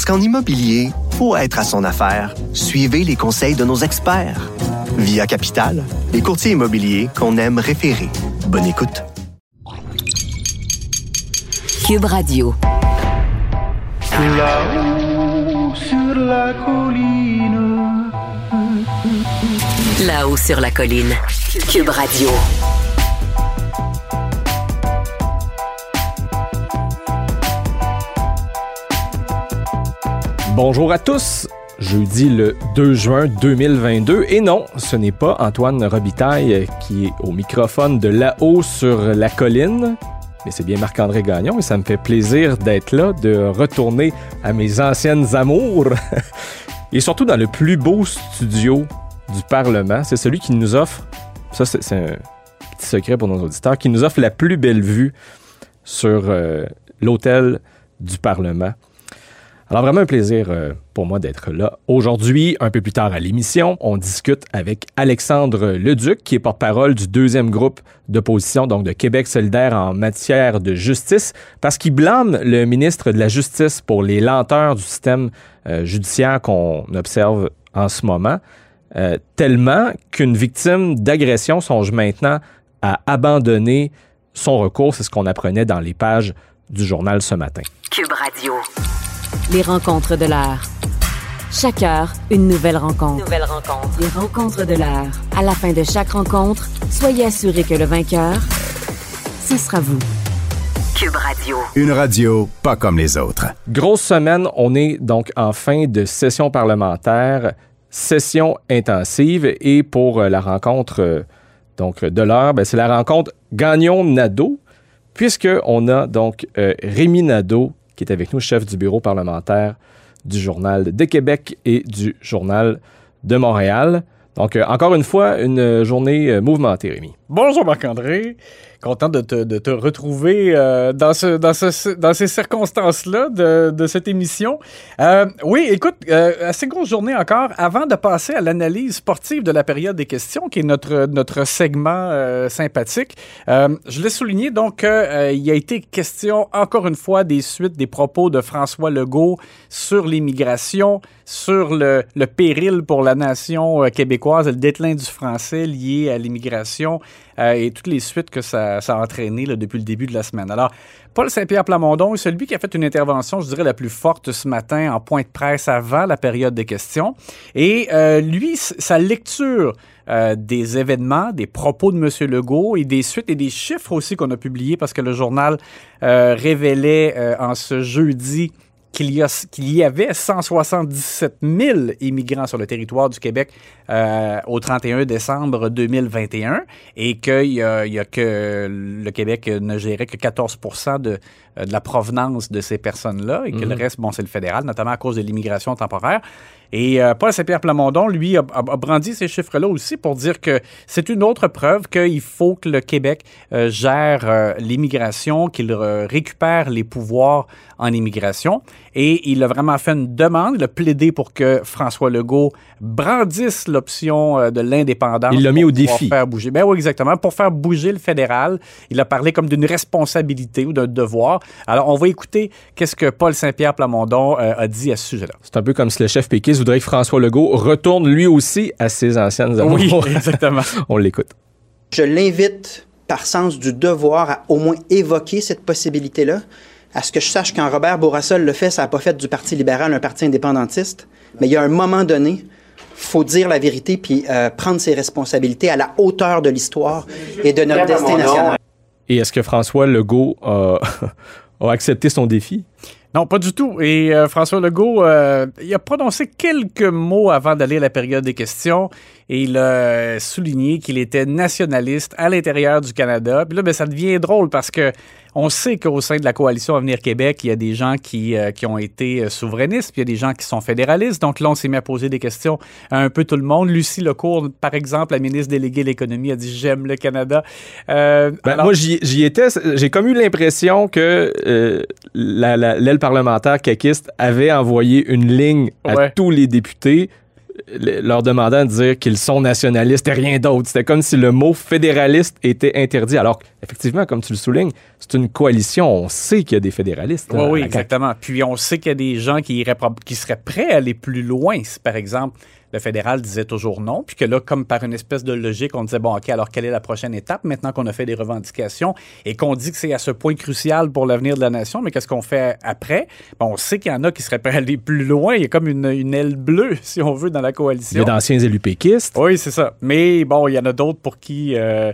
Parce qu'en immobilier, pour être à son affaire, suivez les conseils de nos experts. Via Capital, les courtiers immobiliers qu'on aime référer. Bonne écoute. Cube Radio. Là-haut sur la colline. Là-haut sur la colline. Cube Radio. Bonjour à tous. Jeudi le 2 juin 2022. Et non, ce n'est pas Antoine Robitaille qui est au microphone de là-haut sur la colline, mais c'est bien Marc-André Gagnon et ça me fait plaisir d'être là, de retourner à mes anciennes amours. et surtout dans le plus beau studio du Parlement. C'est celui qui nous offre, ça c'est un petit secret pour nos auditeurs, qui nous offre la plus belle vue sur euh, l'hôtel du Parlement. Alors vraiment un plaisir euh, pour moi d'être là. Aujourd'hui, un peu plus tard à l'émission, on discute avec Alexandre Leduc, qui est porte-parole du deuxième groupe d'opposition, donc de Québec solidaire en matière de justice, parce qu'il blâme le ministre de la Justice pour les lenteurs du système euh, judiciaire qu'on observe en ce moment, euh, tellement qu'une victime d'agression songe maintenant à abandonner son recours. C'est ce qu'on apprenait dans les pages du journal ce matin. Cube Radio. Les rencontres de l'heure. Chaque heure, une nouvelle rencontre. Nouvelle rencontre. Les rencontres de l'heure. À la fin de chaque rencontre, soyez assurés que le vainqueur, ce sera vous. Cube Radio. Une radio pas comme les autres. Grosse semaine, on est donc en fin de session parlementaire, session intensive et pour euh, la rencontre euh, donc de l'heure, ben, c'est la rencontre Gagnon-Nadeau puisque on a donc euh, Rémi Nadeau qui est avec nous, chef du bureau parlementaire du Journal de Québec et du Journal de Montréal. Donc, euh, encore une fois, une journée euh, mouvementée, Rémi. Bonjour Marc-André. Content de te, retrouver euh, dans, ce, dans, ce, dans ces circonstances-là de, cette émission. Euh, oui, écoute, euh, assez grosse journée encore. Avant de passer à l'analyse sportive de la période des questions, qui est notre, segment sympathique, je voulais souligner donc qu'il a été question encore une fois des suites des propos de François Legault sur l'immigration, sur le, le péril pour la nation québécoise, le déclin du français lié à l'immigration euh, et toutes les suites que ça, a entraîné là, depuis le début de la semaine. Alors, Paul Saint-Pierre Plamondon est celui qui a fait une intervention, je dirais, la plus forte ce matin en point de presse avant la période des questions. Et euh, lui, sa lecture euh, des événements, des propos de M. Legault et des suites et des chiffres aussi qu'on a publiés parce que le journal révélait en ce jeudi qu'il y, y avait 177 000 immigrants sur le territoire du Québec euh, au 31 décembre 2021 et qu'il y a, il y a que le Québec ne gérait que 14 de, de la provenance de ces personnes-là et que le reste, bon, c'est le fédéral, notamment à cause de l'immigration temporaire. Et euh, Paul Saint-Pierre Plamondon, lui, a, brandi ces chiffres-là aussi pour dire que c'est une autre preuve qu'il faut que le Québec euh, gère euh, l'immigration, qu'il récupère les pouvoirs en immigration. Et il a vraiment fait une demande, il a plaidé pour que François Legault brandisse l'option de l'indépendance. Il l'a mis au défi. Faire bouger. Ben oui, exactement. Pour faire bouger le fédéral, il a parlé comme d'une responsabilité ou d'un devoir. Alors, on va écouter qu'est-ce que Paul Saint-Pierre Plamondon a dit à ce sujet-là. C'est un peu comme si le chef péquiste voudrait que François Legault retourne lui aussi à ses anciennes amours. Oui, exactement. On l'écoute. Je l'invite, par sens du devoir, à au moins évoquer cette possibilité-là. À ce que je sache, quand Robert Bourassa le fait, ça n'a pas fait du Parti libéral un parti indépendantiste. Mais il y a un moment donné, faut dire la vérité puis euh, prendre ses responsabilités à la hauteur de l'histoire et de notre destin national. Et est-ce que François Legault a, a accepté son défi? Non, pas du tout. Et euh, François Legault, euh, il a prononcé quelques mots avant d'aller à la période des questions. et il a souligné qu'il était nationaliste à l'intérieur du Canada. Puis là, ben, ça devient drôle parce que on sait qu'au sein de la coalition Avenir Québec, il y a des gens qui, euh, qui ont été souverainistes, puis il y a des gens qui sont fédéralistes. Donc là, on s'est mis à poser des questions à un peu tout le monde. Lucie Lecourt, par exemple, la ministre déléguée de l'économie, a dit J'aime le Canada. Ben, alors- Moi, j'y étais. J'ai comme eu l'impression que la- la- l'aile parlementaire caquiste avait envoyé une ligne à Ouais. tous les députés le- leur demandant de dire qu'ils sont nationalistes et rien d'autre. C'était comme si le mot fédéraliste était interdit. Alors, effectivement, comme tu le soulignes, c'est une coalition. On sait qu'il y a des fédéralistes. Oui, là, oui, CAQ. exactement. Puis on sait qu'il y a des gens qui, iraient prob- qui seraient prêts à aller plus loin. Si, par exemple, le fédéral disait toujours non, puis que là, comme par une espèce de logique, on disait, bon, OK, alors quelle est la prochaine étape? Maintenant qu'on a fait des revendications et qu'on dit que c'est à ce point crucial pour l'avenir de la nation, mais qu'est-ce qu'on fait après? Bon, on sait qu'il y en a qui seraient prêts à aller plus loin. Il y a comme une, une aile bleue, si on veut, dans la Il y coalition. a d'anciens élus péquistes. Oui, c'est ça. Mais bon, il y en a d'autres pour qui euh,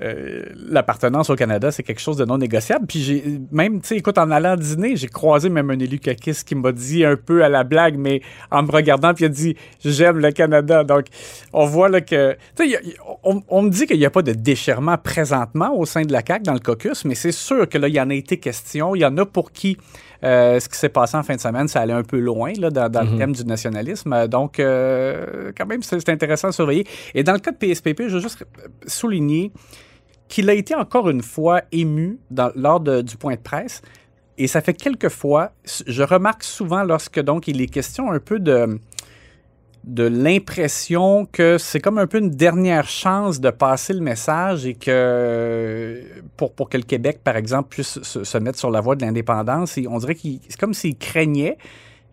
euh, l'appartenance au Canada, c'est quelque chose de non négociable. Puis j'ai même, tu sais, écoute, en allant dîner, j'ai croisé même un élu caquiste qui m'a dit un peu à la blague, mais en me regardant, puis il a dit J'aime le Canada. Donc, on voit là que. Tu sais, on, on me dit qu'il n'y a pas de déchirement présentement au sein de la CAQ dans le caucus, mais c'est sûr que là, il y en a été question. Il y en a pour qui. euh, ce qui s'est passé en fin de semaine, ça allait un peu loin là, dans, dans le thème du nationalisme. Donc, euh, quand même, c'est intéressant à surveiller. Et dans le cas de PSPP, je veux juste souligner qu'il a été encore une fois ému lors du point de presse. Et ça fait quelques fois, je remarque souvent lorsque donc il est question un peu de, de l'impression que c'est comme un peu une dernière chance de passer le message et que pour, pour que le Québec, par exemple, puisse se, mettre sur la voie de l'indépendance, on dirait qu'il c'est comme s'il craignait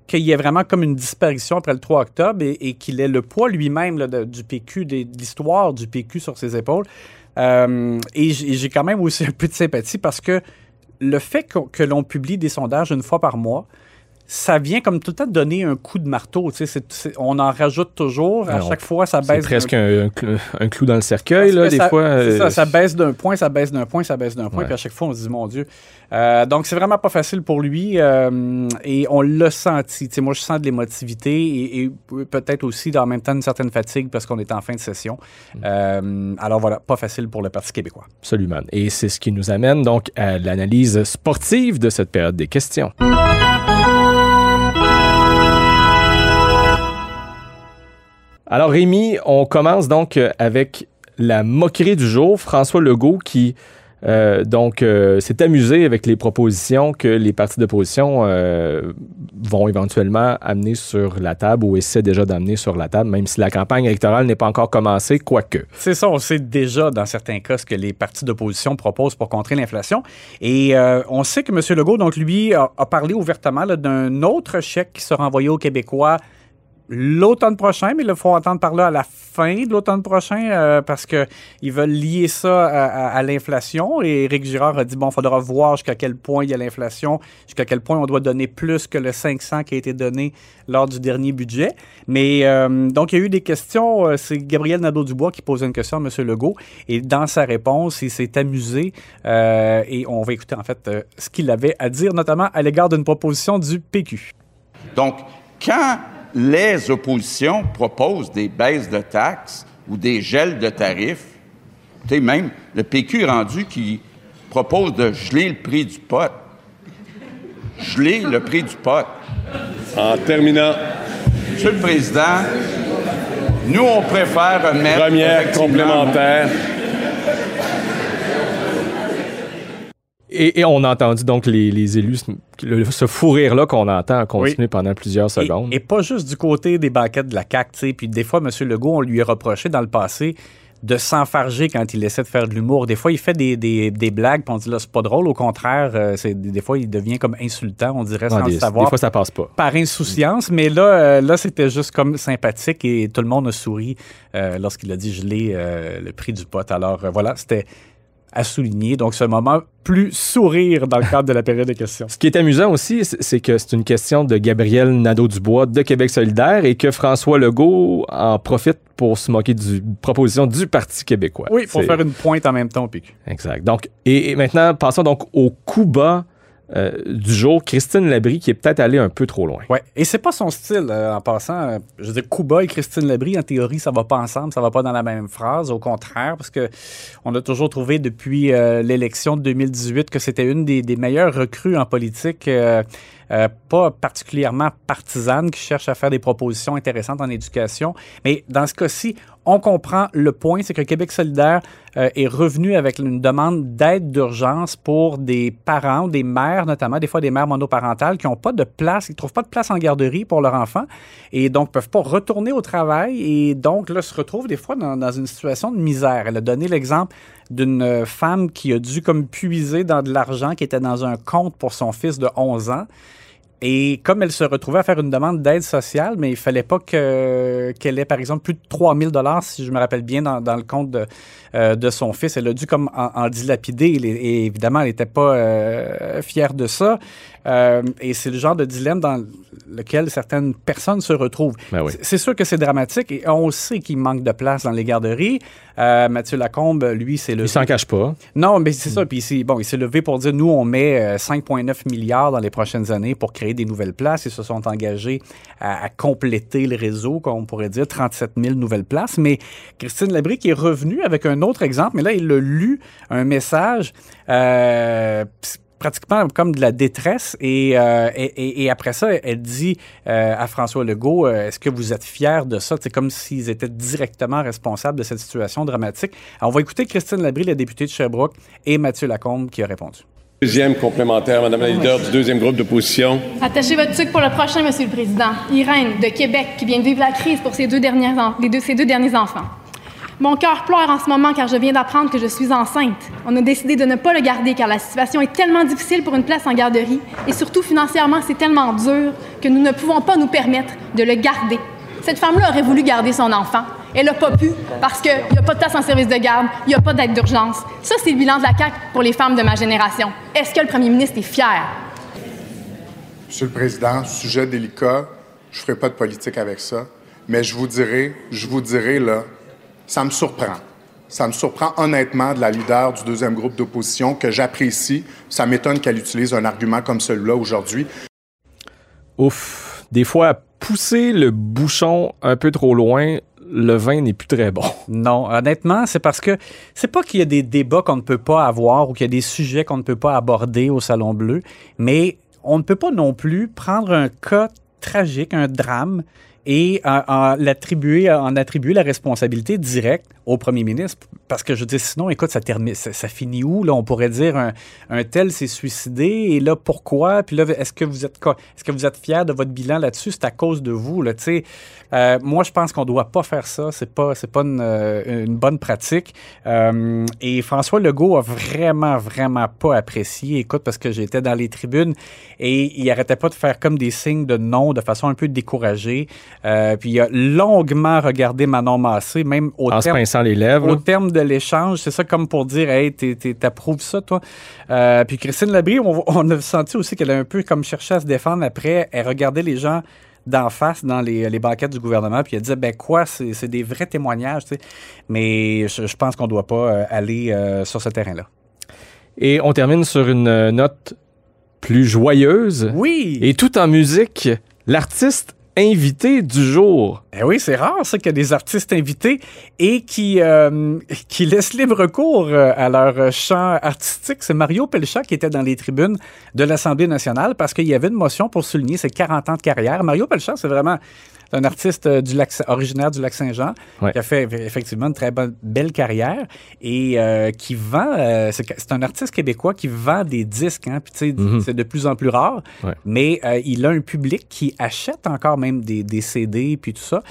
qu'il y ait vraiment comme une disparition après le 3 octobre et, qu'il ait le poids lui-même du PQ, de l'histoire du PQ sur ses épaules. Euh, et j'ai quand même aussi un peu de sympathie parce que le fait que l'on publie des sondages une fois par mois, ça vient comme tout le temps donner un coup de marteau. c'est- c'est- on en rajoute toujours. À chaque fois, ça C'est baisse. presque d'un- un, un clou- un clou dans le cercueil, là, des ça- fois. c'est ça, euh, ça baisse d'un point, ça baisse d'un point, ça baisse d'un point. Puis à chaque fois, on se dit, mon Dieu. Euh, donc, c'est vraiment pas facile pour lui. euh, et on l'a senti. Moi, je sens de l'émotivité et, et peut-être aussi, en même temps, une certaine fatigue parce qu'on est en fin de session. Mm. Euh, alors voilà, pas facile pour le Parti québécois. Absolument. Et c'est ce qui nous amène donc à l'analyse sportive de cette période des questions. Alors Rémi, on commence donc euh, avec la moquerie du jour. François Legault qui euh, donc euh, s'est amusé avec les propositions que les partis d'opposition vont éventuellement amener sur la table ou essaient déjà d'amener sur la table, même si la campagne électorale n'est pas encore commencée, quoique. C'est ça, on sait déjà dans certains cas ce que les partis d'opposition proposent pour contrer l'inflation. Et on sait que M. Legault, donc lui, a, a parlé ouvertement d'un autre chèque qui sera envoyé aux Québécois l'automne prochain, mais il faut entendre par là à la fin de l'automne prochain euh, parce qu'ils veulent lier ça à, l'inflation. Et Éric Girard a dit, bon, il faudra voir jusqu'à quel point il y a l'inflation, jusqu'à quel point on doit donner plus que le 500 qui a été donné lors du dernier budget. Mais euh, donc, il y a eu des questions. euh, C'est Gabriel Nadeau-Dubois qui posait une question à M. Legault. Et dans sa réponse, il s'est amusé. euh, et on va écouter, en fait, ce qu'il avait à dire, notamment à l'égard d'une proposition du PQ. Donc, quand les oppositions proposent des baisses de taxes ou des gels de tarifs, tu sais, même le PQ est rendu qui propose de geler le prix du pot. Geler le prix du pot. En terminant, Monsieur le Président, nous, on préfère mettre. première complémentaire. Et, et on a entendu donc les, les élus, le- ce fou rire-là qu'on entend continuer pendant plusieurs secondes. et pas juste du côté des banquettes de la CAQ, tu sais. Puis des fois, M. Legault, on lui a reproché dans le passé de s'enfarger quand il essaie de faire de l'humour. Des fois, il fait des, des, des blagues, puis on dit là, c'est pas drôle. Au contraire, euh, c'est, des fois, il devient comme insultant, on dirait, Ah, sans des, le savoir. des fois, ça passe pas. par insouciance, mais là, euh, là c'était juste comme sympathique et tout le monde a souri euh, lorsqu'il a dit geler euh, le prix du pot. Alors voilà, c'était à souligner. Donc, ce moment plus sourire dans le cadre de la période de questions. Ce qui est amusant aussi, c'est que c'est une question de Gabriel Nadeau-Dubois de Québec solidaire et que François Legault en profite pour se moquer du proposition du Parti québécois. Oui, pour faire une pointe en même temps au PQ. Exact. Donc, et, et maintenant, passons donc au coup bas euh, du jour, Christine Labrie, qui est peut-être allée un peu trop loin. Ouais. Et c'est pas son style, euh, en passant. euh, je veux dire, et Christine Labrie, en théorie, ça va pas ensemble, ça va pas dans la même phrase. Au contraire, parce que on a toujours trouvé depuis l'élection de 2018 que c'était une des, meilleures recrues en politique. pas particulièrement partisane, qui cherche à faire des propositions intéressantes en éducation. Mais dans ce cas-ci, on comprend le point, c'est que Québec solidaire euh, est revenu avec une demande d'aide d'urgence pour des parents, des mères notamment, des fois des mères monoparentales qui n'ont pas de place, qui ne trouvent pas de place en garderie pour leur enfant et donc peuvent pas retourner au travail et donc là se retrouvent des fois dans, dans une situation de misère. Elle a donné l'exemple d'une femme qui a dû comme puiser dans de l'argent qui était dans un compte pour son fils de 11 ans. Et comme elle se retrouvait à faire une demande d'aide sociale, mais il fallait pas que- qu'elle ait, par exemple, plus de 3000 dollars, si je me rappelle bien, dans, le compte de, euh, de son fils. Elle a dû comme en, en dilapider. Et, et évidemment, elle n'était pas euh, fière de ça. Euh, et c'est le genre de dilemme dans lequel certaines personnes se retrouvent. Ben oui. C'est- sûr que c'est dramatique et on sait qu'il manque de place dans les garderies. Euh, Mathieu Lacombe, lui, c'est le... Il s'en cache pas. Non, mais c'est ça. Puis c'est- bon, il s'est levé pour dire nous, on met euh, 5,9 milliards dans les prochaines années pour créer des nouvelles places. Ils se sont engagés à, à compléter le réseau, comme on pourrait dire, 37 000 nouvelles places. Mais Christine Labrie qui est revenue avec un autre exemple, mais là, il a lu un message. Euh, pratiquement comme de la détresse. Et, euh, et, et- et après ça, elle dit euh, à François Legault, euh, est-ce que vous êtes fier de ça? C'est comme s'ils étaient directement responsables de cette situation dramatique. Alors, on va écouter Christine Labrie, la députée de Sherbrooke, et Mathieu Lacombe qui a répondu. Deuxième complémentaire, Madame la leader du deuxième groupe d'opposition. Attachez votre sucre pour le prochain, Monsieur le Président. Irène, de Québec, qui vient de vivre la crise pour ses deux, dernières en- les deux- ses deux derniers enfants. Mon cœur pleure en ce moment car je viens d'apprendre que je suis enceinte. On a décidé de ne pas le garder car la situation est tellement difficile pour une place en garderie et surtout financièrement, c'est tellement dur que nous ne pouvons pas nous permettre de le garder. Cette femme-là aurait voulu garder son enfant. Elle n'a pas pu parce qu'il n'y a pas de place en service de garde, il n'y a pas d'aide d'urgence. Ça, c'est le bilan de la CAQ pour les femmes de ma génération. Est-ce que le premier ministre est fier? Monsieur le Président, sujet délicat, je ne ferai pas de politique avec ça, mais je vous dirai, je vous dirai là, ça me surprend. Ça me surprend honnêtement de la leader du deuxième groupe d'opposition que j'apprécie. Ça m'étonne qu'elle utilise un argument comme celui-là aujourd'hui. Ouf. Des fois, pousser le bouchon un peu trop loin, le vin n'est plus très bon. Non, honnêtement, c'est parce que c'est pas qu'il y a des débats qu'on ne peut pas avoir ou qu'il y a des sujets qu'on ne peut pas aborder au Salon Bleu, mais on ne peut pas non plus prendre un cas tragique, un drame, et en, l'attribuer, en attribuer la responsabilité directe au premier ministre. Parce que je dis, sinon, écoute, ça, termine, ça, finit où? Là, on pourrait dire un, un tel s'est suicidé, et là, pourquoi? Puis là, est-ce que vous êtes? Est-ce que vous êtes fier de votre bilan là-dessus? C'est à cause de vous, là, tu sais. Euh, moi, je pense qu'on doit pas faire ça. C'est pas, c'est pas une, euh, bonne pratique. Euh, et François Legault a vraiment, vraiment pas apprécié. Écoute, parce que j'étais dans les tribunes et il arrêtait pas de faire comme des signes de non, de façon un peu découragée. Euh, puis il a longuement regardé Manon Massé, même au En se terme, pinçant les lèvres. au là. terme de l'échange. C'est ça comme pour dire, hey, t'approuves ça, toi. Euh, puis Christine Labrie, on, on a senti aussi qu'elle a un peu comme cherché à se défendre après. Elle regardait les gens d'en face dans les, les banquettes du gouvernement, puis elle disait, ben quoi, c'est des vrais témoignages, tu sais. Mais je, je pense qu'on doit pas euh, aller euh, sur ce terrain-là. Et on termine sur une note plus joyeuse. Oui! Et tout en musique, l'artiste invité du jour. Eh oui, c'est rare ça qu'il y a des artistes invités et qui, euh, laissent libre cours euh, à leur chant artistique. C'est Mario Pelchat qui était dans les tribunes de l'Assemblée nationale parce qu'il y avait une motion pour souligner ses 40 ans de carrière. Mario Pelchat, c'est vraiment un artiste euh, du lac, originaire du lac Saint-Jean Ouais. qui a fait effectivement une très bonne, belle carrière et euh, qui vend, euh, c'est c'est un artiste québécois qui vend des disques, hein, puis tu sais, Mhm. c'est de plus en plus rare, Ouais. mais euh, il a un public qui achète encore même des, des CD puis tout ça.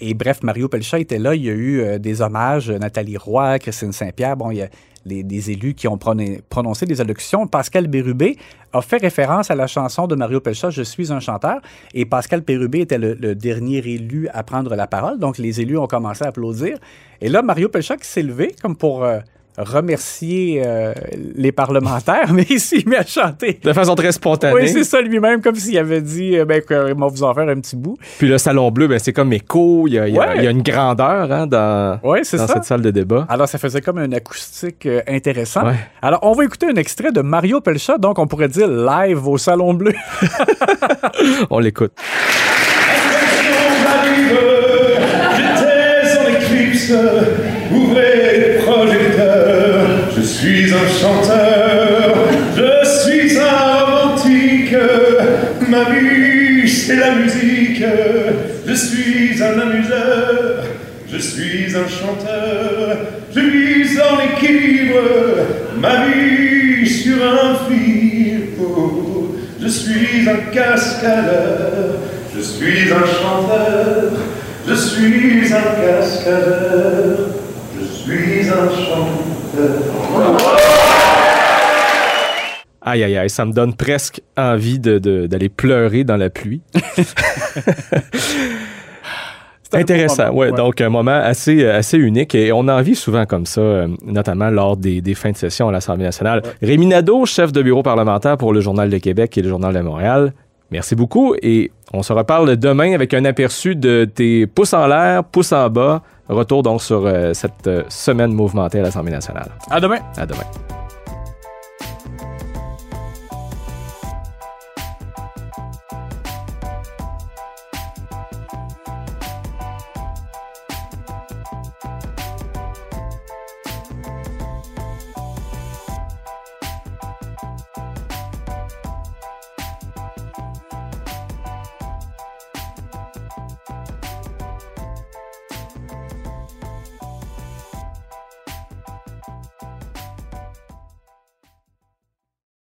Et bref, Mario Pelchat était là, il y a eu des hommages, Nathalie Roy, Christine Saint-Pierre, bon, il y a les- des élus qui ont prononcé des allocutions. Pascal Bérubé a fait référence à la chanson de Mario Pelchat, Je suis un chanteur, et Pascal Bérubé était le, dernier élu à prendre la parole, donc les élus ont commencé à applaudir. Et là, Mario Pelchat qui s'est levé comme pour... euh, remercier euh, les parlementaires, mais il s'est mis à chanter. De façon très spontanée. Oui, c'est ça lui-même, comme s'il avait dit, euh, ben, qu'il va vous en faire un petit bout. Puis le Salon Bleu, ben, c'est comme écho. Il y a, il y a- Ouais. il y a une grandeur hein, dans, cette salle de débat. Alors, ça faisait comme un acoustique euh, intéressant. Ouais. Alors, on va écouter un extrait de Mario Pelcha, donc on pourrait dire live au Salon Bleu. On l'écoute. Ouvrez suis un chanteur, je suis un romantique. Ma vie, c'est la musique. Je suis un amuseur, je suis un chanteur. Je vis en équilibre, ma vie sur un fil. Je suis un cascadeur, je suis un chanteur. Je suis un cascadeur, je suis un chanteur. Aïe, aïe, aïe, ça me donne presque envie de- de- d'aller pleurer dans la pluie. Intéressant, moment, ouais, ouais. Donc, un moment assez, assez unique et on en vit souvent comme ça, euh, notamment lors des, des fins de session à l'Assemblée nationale. Rémi Nadeau, chef de bureau parlementaire pour le Journal de Québec et le Journal de Montréal. Merci beaucoup et on se reparle demain avec un aperçu de tes pouces en l'air, pouces en bas. Retour donc sur euh, cette euh, semaine mouvementée à l'Assemblée nationale. À demain. À demain.